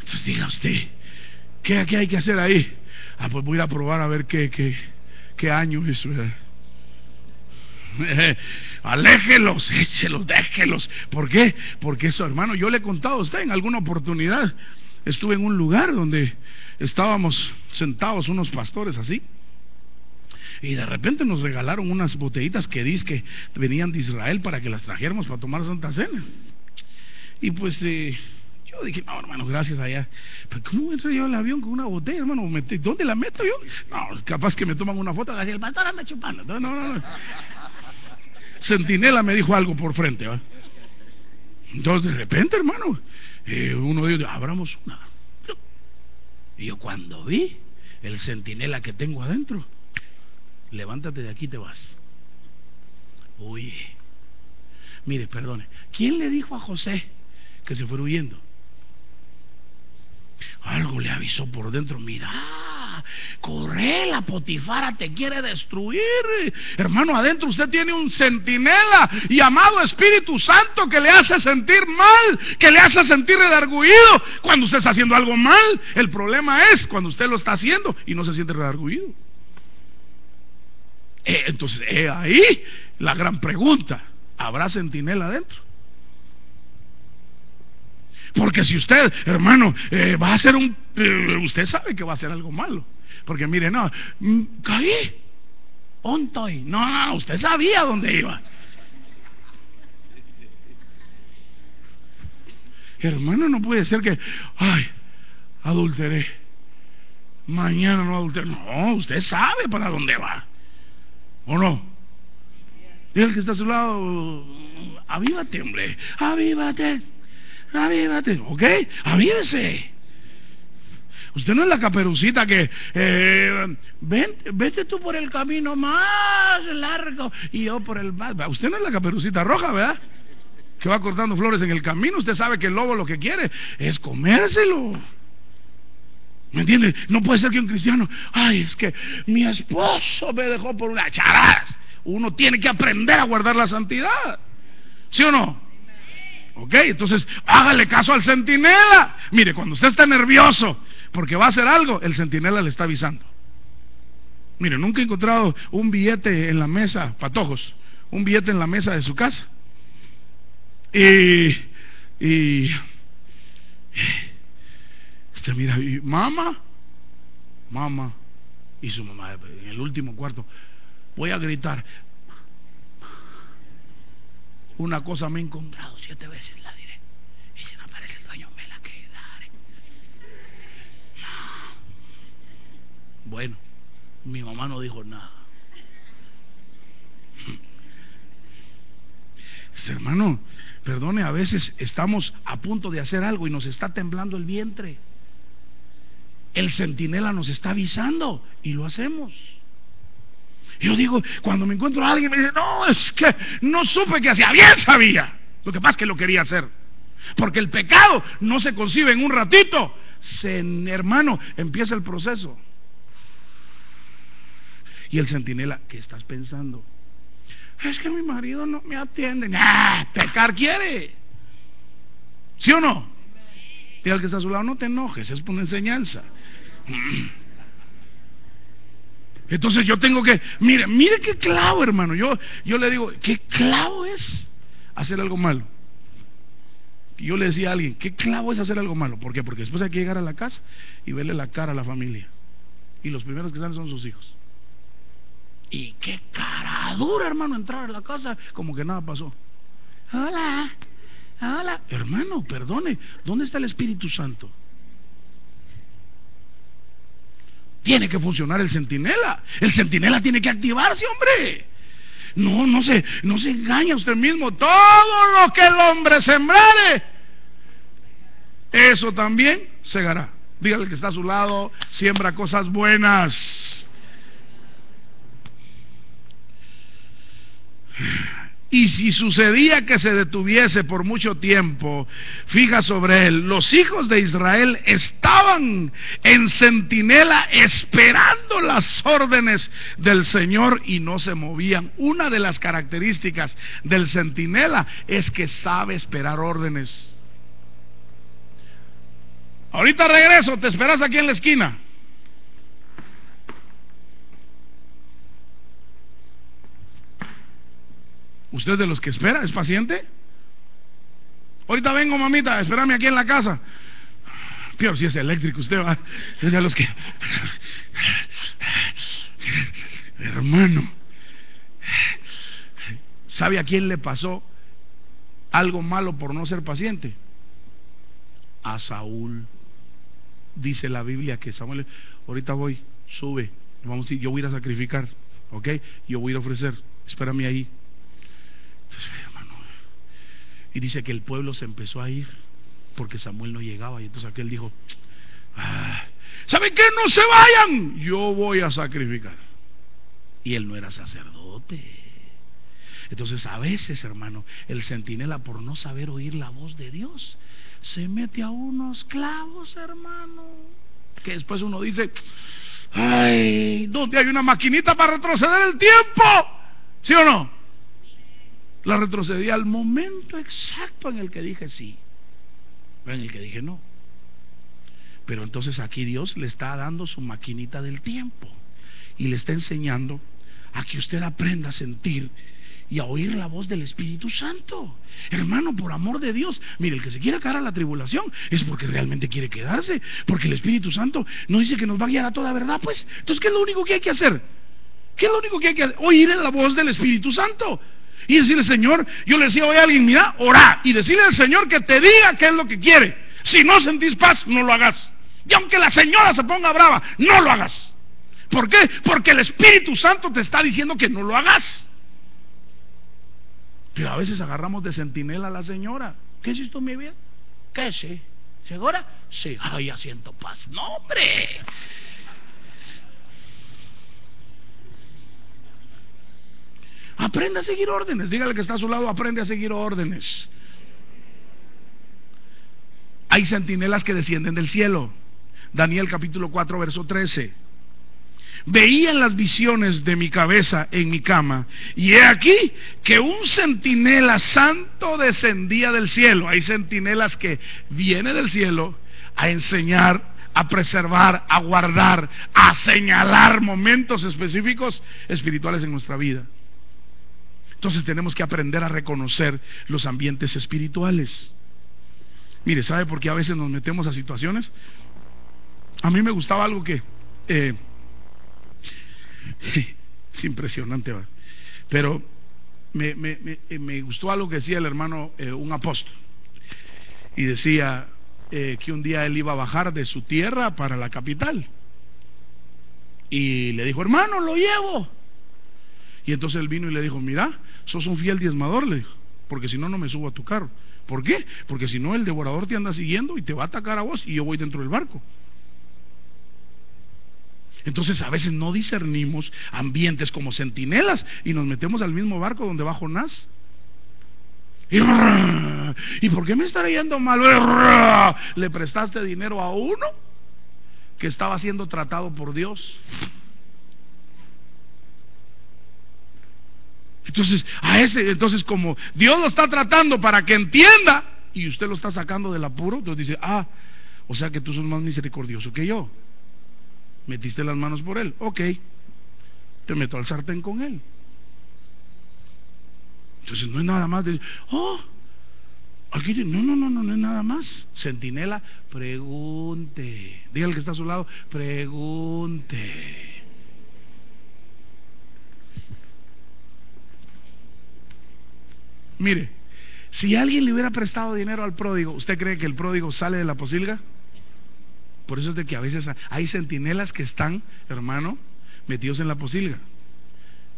Entonces diga usted, ¿qué, hay que hacer ahí? Ah, pues voy a ir a probar a ver qué, qué, qué año es. aléjelos, échelos, déjelos. ¿Por qué? Porque eso, hermano, yo le he contado a usted en alguna oportunidad. Estuve en un lugar donde estábamos sentados unos pastores así. Y de repente nos regalaron unas botellitas que dice que venían de Israel para que las trajéramos para tomar Santa Cena. Y pues eh, yo dije, no, hermano, gracias allá. Pero ¿cómo entro yo al avión con una botella, hermano? ¿Dónde la meto yo? No, capaz que me toman una foto. El pastor anda chupando. No, no, no. Centinela me dijo algo por frente, ¿va? Entonces, de repente, hermano, eh, uno de ellos, abramos una. Y yo cuando vi el centinela que tengo adentro, levántate de aquí, te vas. Uy, mire, perdone, ¿quién le dijo a José que se fuera huyendo? Algo le avisó por dentro, mira, corre, la potifara te quiere destruir. Hermano, adentro usted tiene un centinela llamado Espíritu Santo que le hace sentir mal, que le hace sentir redarguido cuando usted está haciendo algo mal. El problema es cuando usted lo está haciendo y no se siente redarguido. Eh, entonces, ahí la gran pregunta, ¿habrá centinela adentro? Porque si usted, hermano, eh, va a hacer un... Eh, usted sabe que va a hacer algo malo. Porque mire, no, mm, caí. Ontoy. No, no, usted sabía dónde iba. Hermano, no puede ser que, ay, adulteré. Mañana no adulteré. No, usted sabe para dónde va. ¿O no? El que está a su lado, avívate, hombre, avívate, avívate, ¿ok? Avívese. Usted no es la caperucita que, eh, vete tú por el camino más largo y yo por el más. Usted no es la caperucita roja, ¿verdad? Que va cortando flores en el camino. Usted sabe que el lobo lo que quiere es comérselo. ¿Me entiende? No puede ser que un cristiano, ay, es que mi esposo me dejó por una charadas. Uno tiene que aprender a guardar la santidad. ¿Sí o no? Ok, entonces hágale caso al centinela. Mire, cuando usted está nervioso porque va a hacer algo, el centinela le está avisando. Mire, nunca he encontrado un billete en la mesa, patojos, un billete en la mesa de su casa. Y, y usted mira, y mamá, mamá, y su mamá en el último cuarto, voy a gritar, una cosa me he encontrado siete veces, la diré. Y si no aparece el dueño, me la quedaré. Bueno, mi mamá no dijo nada. hermano, perdone, a veces estamos a punto de hacer algo y nos está temblando el vientre. El centinela nos está avisando y lo hacemos. Yo digo, cuando me encuentro a alguien me dice, no, es que no supe que hacía, bien sabía. Lo que pasa es que lo quería hacer. Porque el pecado no se concibe en un ratito. Se, hermano, empieza el proceso. Y el centinela, ¿qué estás pensando? Es que mi marido no me atiende. ¡Ah! Pecar quiere. ¿Sí o no? Y al que está a su lado, no te enojes, es una enseñanza. Entonces yo tengo que, mire, mire qué clavo, hermano. Yo, yo le digo, qué clavo es hacer algo malo. yo le decía a alguien, qué clavo es hacer algo malo. ¿Por qué? Porque después hay que llegar a la casa y verle la cara a la familia. Y los primeros que salen son sus hijos. Y qué cara dura, hermano, entrar a la casa como que nada pasó. Hola, hola. Hermano, perdone, ¿dónde está el Espíritu Santo? Tiene que funcionar el centinela. El centinela tiene que activarse, hombre. No, no se, no se engaña usted mismo. Todo lo que el hombre sembrare, eso también segará. Dígale que está a su lado, siembra cosas buenas. Y si sucedía que se detuviese por mucho tiempo, fija sobre él, los hijos de Israel estaban en centinela esperando las órdenes del Señor y no se movían. Una de las características del centinela es que sabe esperar órdenes. Ahorita regreso, te esperas aquí en la esquina. ¿Usted de los que espera? ¿Es paciente? Ahorita vengo, mamita, espérame aquí en la casa. Peor si es eléctrico, usted va. Es de los que. Hermano, ¿sabe a quién le pasó algo malo por no ser paciente? A Saúl. Dice la Biblia que Samuel, ahorita voy, sube, vamos a ir, yo voy a ir a sacrificar, ¿ok? Yo voy a ir a ofrecer, espérame ahí. Y dice que el pueblo se empezó a ir porque Samuel no llegaba. Y entonces aquel dijo, ah, ¿saben qué? No se vayan, yo voy a sacrificar. Y él no era sacerdote. Entonces a veces, hermano, el centinela por no saber oír la voz de Dios, se mete a unos clavos, hermano. Que después uno dice, ay, ¿dónde hay una maquinita para retroceder el tiempo? ¿Sí o no? La retrocedí al momento exacto en el que dije sí, en el que dije no. Pero entonces aquí Dios le está dando su maquinita del tiempo y le está enseñando a que usted aprenda a sentir y a oír la voz del Espíritu Santo. Hermano, por amor de Dios, mire, el que se quiera caer a la tribulación es porque realmente quiere quedarse, porque el Espíritu Santo no dice que nos va a guiar a toda verdad, pues, entonces, ¿qué es lo único que hay que hacer? ¿Qué es lo único que hay que hacer? Oír la voz del Espíritu Santo. Y decirle, Señor, yo le decía hoy a alguien, mira, orá. Y decirle al Señor que te diga qué es lo que quiere. Si no sentís paz, no lo hagas. Y aunque la señora se ponga brava, no lo hagas. ¿Por qué? Porque el Espíritu Santo te está diciendo que no lo hagas. Pero a veces agarramos de sentinela a la señora. ¿Qué es esto, mi vida? ¿Qué sí? ¿Segura? Sí. Ay, ya siento paz. No, hombre. Aprende a seguir órdenes. Dígale que está a su lado, aprende a seguir órdenes. Hay sentinelas que descienden del cielo. Daniel capítulo 4, verso 13. Veían las visiones de mi cabeza en mi cama. Y he aquí que un centinela santo descendía del cielo. Hay centinelas que viene del cielo a enseñar, a preservar, a guardar, a señalar momentos específicos espirituales en nuestra vida. Entonces tenemos que aprender a reconocer los ambientes espirituales. Mire, ¿sabe por qué a veces nos metemos a situaciones? A mí me gustaba algo que... Eh, es impresionante, ¿va? pero me, me, gustó algo que decía el hermano, eh, un apóstol. Y decía eh, que un día él iba a bajar de su tierra para la capital. Y le dijo, hermano, lo llevo. Y entonces él vino y le dijo, mira, sos un fiel diezmador, le dijo, porque si no, no me subo a tu carro. ¿Por qué? Porque si no, el devorador te anda siguiendo y te va a atacar a vos y yo voy dentro del barco. Entonces a veces no discernimos ambientes como centinelas y nos metemos al mismo barco donde va Jonás. Y, por qué me está yendo mal? Le prestaste dinero a uno que estaba siendo tratado por Dios. Entonces, a ese, entonces como Dios lo está tratando para que entienda y usted lo está sacando del apuro, entonces dice, ah, o sea que tú sos más misericordioso que yo. Metiste las manos por él, ok, te meto al sartén con él. Entonces no es nada más de, oh, aquí, no, no, no, no, no es nada más. Centinela, pregunte. Dígale que está a su lado, pregunte. Mire, si alguien le hubiera prestado dinero al pródigo, ¿usted cree que el pródigo sale de la posilga? Por eso es de que a veces hay centinelas que están, hermano, metidos en la posilga.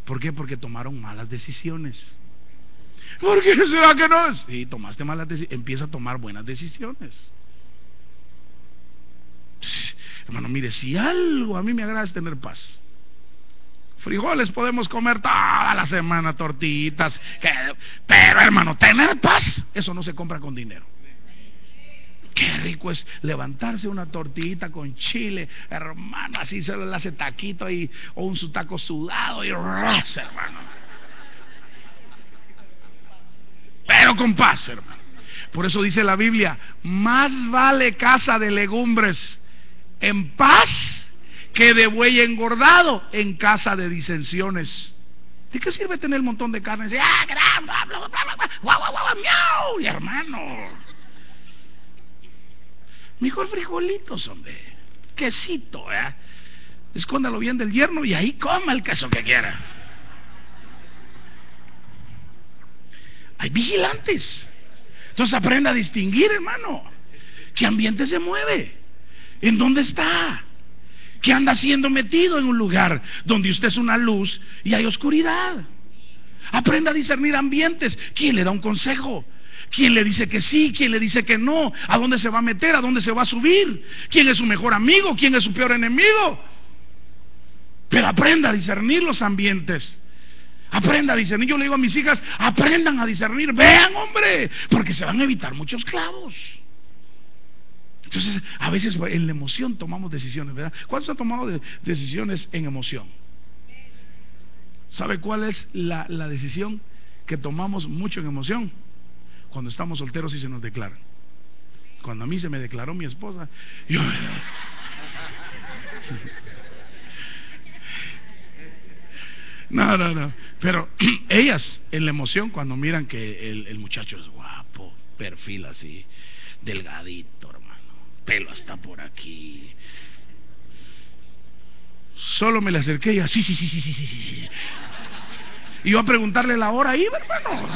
¿Por qué? Porque tomaron malas decisiones. ¿Por qué será que no? Si tomaste malas decisiones, empieza a tomar buenas decisiones. Hermano, mire, si algo a mí me agrada es tener paz. Frijoles podemos comer toda la semana, tortitas. pero hermano, tener paz, eso no se compra con dinero. Qué rico es levantarse una tortillita con chile, hermano, así se le hace taquito y, o un su taco sudado y rosa, hermano. Pero con paz, hermano. Por eso dice la Biblia, más vale casa de legumbres en paz que de buey engordado en casa de disensiones. ¿De qué sirve tener un montón de carne? Y, ah, y hermano. Mejor frijolitos, hombre. Quesito, ¿eh? Escóndalo bien del yerno y ahí coma el queso que quiera. Hay vigilantes. Entonces aprenda a distinguir, hermano. ¿Qué ambiente se mueve? ¿En dónde está? Que anda siendo metido en un lugar donde usted es una luz y hay oscuridad. Aprenda a discernir ambientes. ¿Quién le da un consejo? ¿Quién le dice que sí? ¿Quién le dice que no? ¿A dónde se va a meter? ¿A dónde se va a subir? ¿Quién es su mejor amigo? ¿Quién es su peor enemigo? Pero aprenda a discernir los ambientes. Aprenda a discernir. Yo le digo a mis hijas, aprendan a discernir. Vean, hombre, porque se van a evitar muchos clavos. Entonces, a veces en la emoción tomamos decisiones, ¿verdad? ¿Cuántos han tomado decisiones en emoción? ¿Sabe cuál es la, decisión que tomamos mucho en emoción? Cuando estamos solteros y se nos declara. Cuando a mí se me declaró mi esposa, yo... No, no, no. Pero ellas en la emoción cuando miran que el, el muchacho es guapo, perfil así, delgadito, hermano pelo hasta por aquí. Solo me le acerqué y así, sí, sí, sí, sí, sí, sí. Y yo a preguntarle la hora ahí, hermano.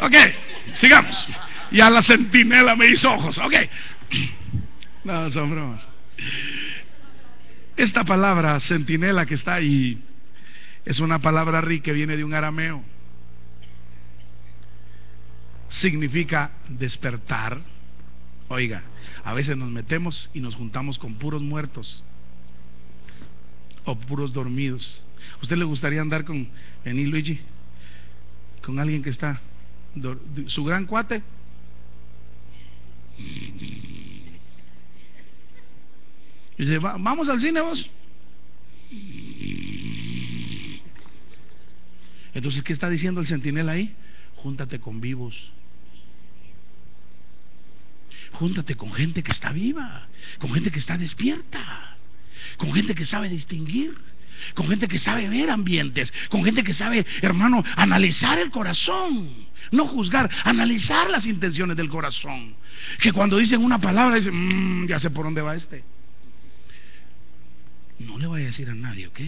Ok, sigamos. Ya la centinela me hizo ojos. Ok. No, son bromas. Esta palabra centinela que está ahí es una palabra rica que viene de un arameo. Significa despertar. Oiga, a veces nos metemos y nos juntamos con puros muertos o puros dormidos. ¿Usted le gustaría andar con Eni Luigi? Con alguien que está su gran cuate. Dice, vamos al cine vos. Entonces, ¿qué está diciendo el centinela ahí? Júntate con vivos. Júntate con gente que está viva, con gente que está despierta, con gente que sabe distinguir, con gente que sabe ver ambientes, con gente que sabe, hermano, analizar el corazón, no juzgar, analizar las intenciones del corazón. Que cuando dicen una palabra dicen, mmm, ya sé por dónde va este. No le voy a decir a nadie, ¿ok?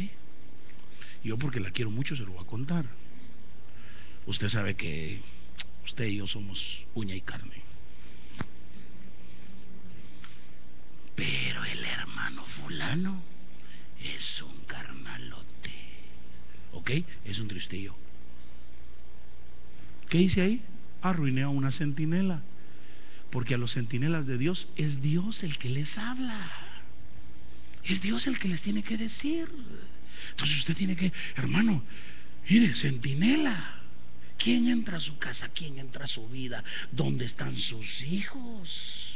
Yo porque la quiero mucho se lo voy a contar. Usted sabe que usted y yo somos uña y carne. Pero el hermano fulano es un carnalote. ¿Ok? Es un tristillo. ¿Qué dice ahí? Arruiné a una centinela. Porque a los centinelas de Dios es Dios el que les habla. Es Dios el que les tiene que decir. Entonces usted tiene que, hermano, mire, centinela. ¿Quién entra a su casa? ¿Quién entra a su vida? ¿Dónde están sus hijos?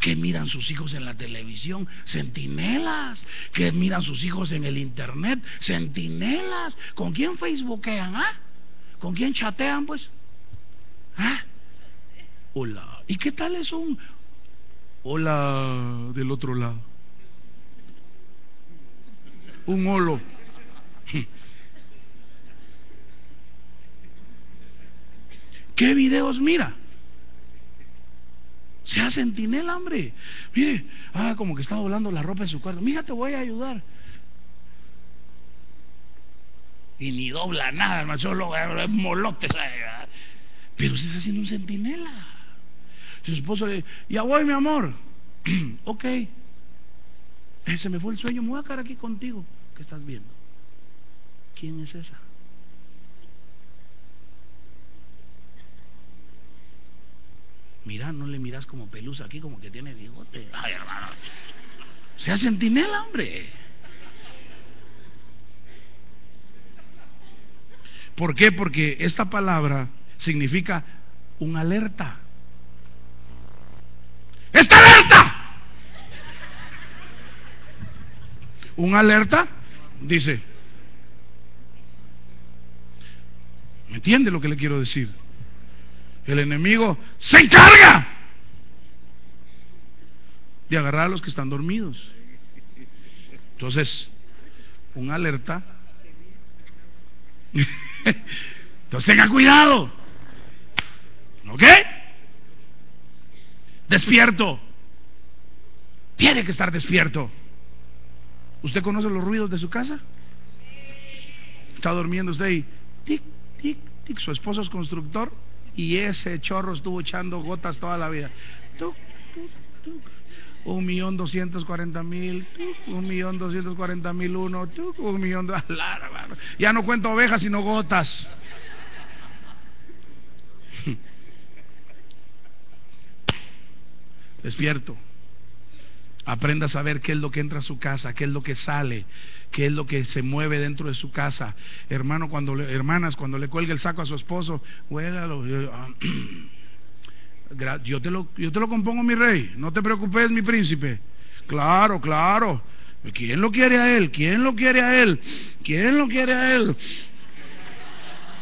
que miran sus hijos en la televisión, centinelas, que miran sus hijos en el internet, centinelas, ¿con quién facebookean? Ah? ¿Con quién chatean pues? ¿Ah? Hola, ¿y qué tal es un hola del otro lado? Un holo. ¿Qué videos mira? Sea centinela, hombre. Mire, ah, como que está doblando la ropa en su cuarto. Mira, te voy a ayudar. Y ni dobla nada, hermano, solo es molote. Pero usted está haciendo un centinela. Su esposo le ya voy, mi amor. ok. Se me fue el sueño, me voy a quedar aquí contigo. ¿Qué estás viendo? ¿Quién es esa? Mira, no le miras como pelusa aquí, como que tiene bigote. Ay, hermano. Sea centinela, hombre. ¿Por qué? Porque esta palabra significa un alerta. ¡Está alerta! Un alerta dice, ¿me entiende lo que le quiero decir? el enemigo se encarga de agarrar a los que están dormidos. Entonces, un alerta. Entonces tenga cuidado. ¿Ok? Despierto. Tiene que estar despierto. ¿Usted conoce los ruidos de su casa? Está durmiendo usted y tic, tic, tic. Su esposo es constructor y ese chorro estuvo echando gotas toda la vida. Un millón doscientos cuarenta mil, un millón doscientos cuarenta mil uno, un millón de... Ya no cuento ovejas sino gotas. Despierto. Aprenda a saber qué es lo que entra a su casa, qué es lo que sale, qué es lo que se mueve dentro de su casa. Hermano, cuando le, hermanas, cuando le cuelgue el saco a su esposo, huélalo. Ah, yo te, lo, yo te lo compongo, mi rey. No te preocupes, mi príncipe. Claro, claro. ¿Quién lo quiere a él? ¿Quién lo quiere a él? ¿Quién lo quiere a él?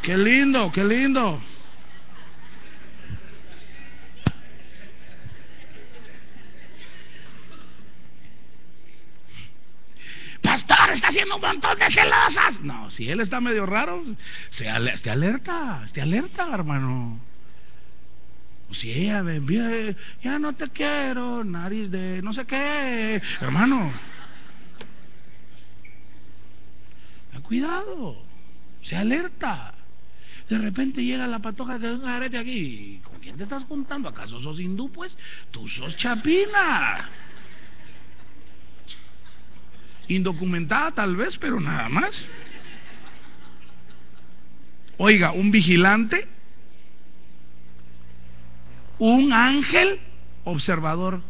Qué lindo, qué lindo. Pastor, está haciendo un montón de celosas. No, si él está medio raro, esté alerta, esté alerta, hermano. Si ella me envía, ya no te quiero, nariz de no sé qué, hermano. Cuidado, se alerta. De repente llega la patoja que un arete aquí. ¿Con quién te estás juntando? ¿Acaso sos hindú? Pues tú sos chapina. Indocumentada tal vez, pero nada más. Oiga, un vigilante, un ángel observador,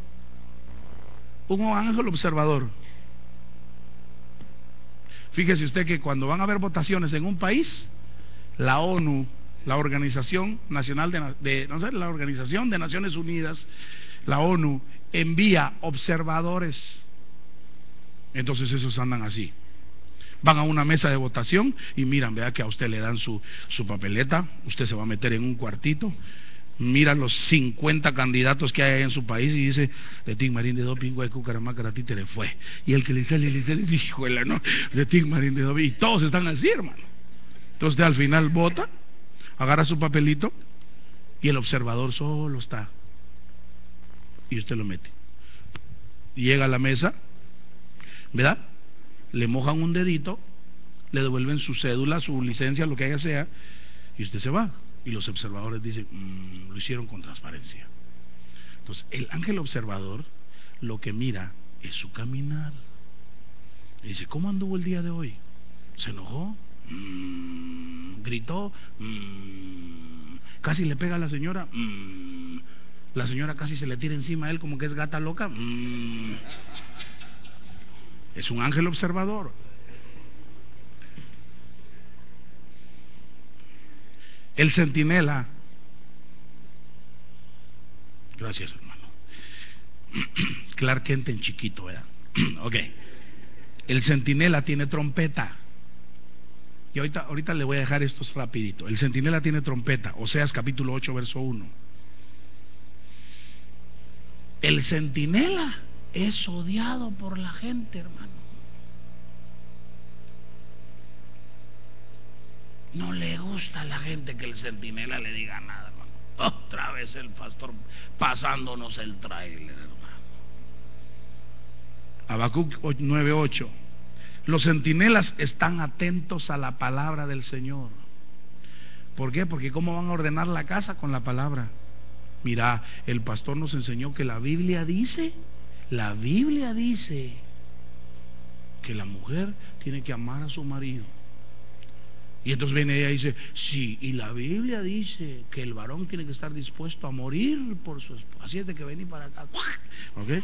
un ángel observador. Fíjese usted que cuando van a haber votaciones en un país, la ONU, la Organización Nacional de, no sé, la Organización de Naciones Unidas, la ONU envía observadores. Entonces esos andan así. Van a una mesa de votación y miran, vea que a usted le dan su, su papeleta, usted se va a meter en un cuartito, mira los 50 candidatos que hay en su país y dice, de Tim Marín de Doping, de Cucaramaca, a ti te le fue. Y el que le sale, le sale, dijo, ¿no? De Tim Marín de Doping. Y todos están así, hermano. Entonces usted al final vota, agarra su papelito y el observador solo está. Y usted lo mete. Llega a la mesa, ¿verdad? Le mojan un dedito, le devuelven su cédula, su licencia, lo que haya sea, y usted se va. Y los observadores dicen, mm, lo hicieron con transparencia. Entonces, el ángel observador lo que mira es su caminar. Y dice, ¿cómo anduvo el día de hoy? ¿Se enojó? Mm, gritó, mm, casi le pega a la señora, la señora casi se le tira encima a él como que es gata loca. Es un ángel observador. El centinela. Gracias, hermano. Clark Kent en chiquito, ¿verdad? ok. El centinela tiene trompeta. Y ahorita, ahorita le voy a dejar esto rapidito. El centinela tiene trompeta, Oseas capítulo 8, verso 1. El centinela es odiado por la gente, hermano. No le gusta a la gente que el centinela le diga nada, hermano. Otra vez el pastor pasándonos el trailer, hermano. Habacuc 9:8. Los centinelas están atentos a la palabra del Señor. ¿Por qué? Porque ¿cómo van a ordenar la casa con la palabra? Mira, el pastor nos enseñó que la Biblia dice, la Biblia dice que la mujer tiene que amar a su marido. Y entonces viene ella y dice, sí, y la Biblia dice que el varón tiene que estar dispuesto a morir por su esposa. Así es de que vení para acá. ¿Ok?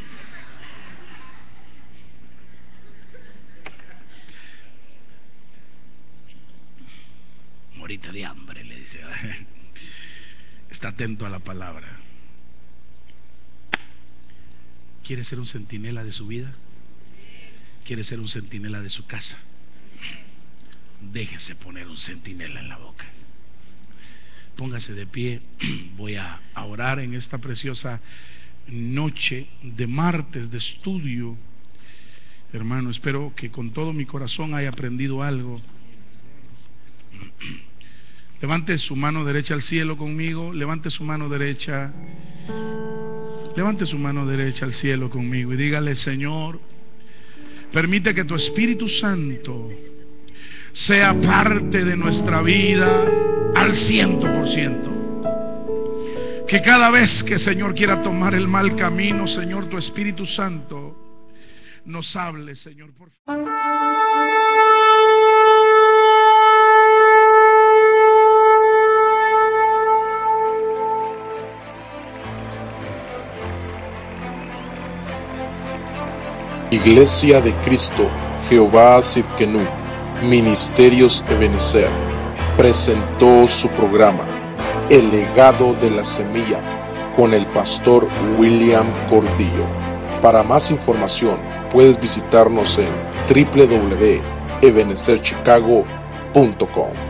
morita de hambre, le dice. Está atento a la palabra. ¿Quiere ser un centinela de su vida? ¿Quiere ser un centinela de su casa? Déjese poner un centinela en la boca. Póngase de pie. Voy a orar en esta preciosa noche de martes de estudio. Hermano, espero que con todo mi corazón haya aprendido algo. Levante su mano derecha al cielo conmigo. Levante su mano derecha. Levante su mano derecha al cielo conmigo y dígale, Señor, permite que tu Espíritu Santo sea parte de nuestra vida al ciento por ciento. Que cada vez que Señor quiera tomar el mal camino, Señor, tu Espíritu Santo nos hable, Señor, por favor. Iglesia de Cristo, Jehová Sidkenu, Ministerios Ebenezer, presentó su programa, El legado de la semilla, con el pastor William Cordillo. Para más información, puedes visitarnos en www.ebenezerchicago.com.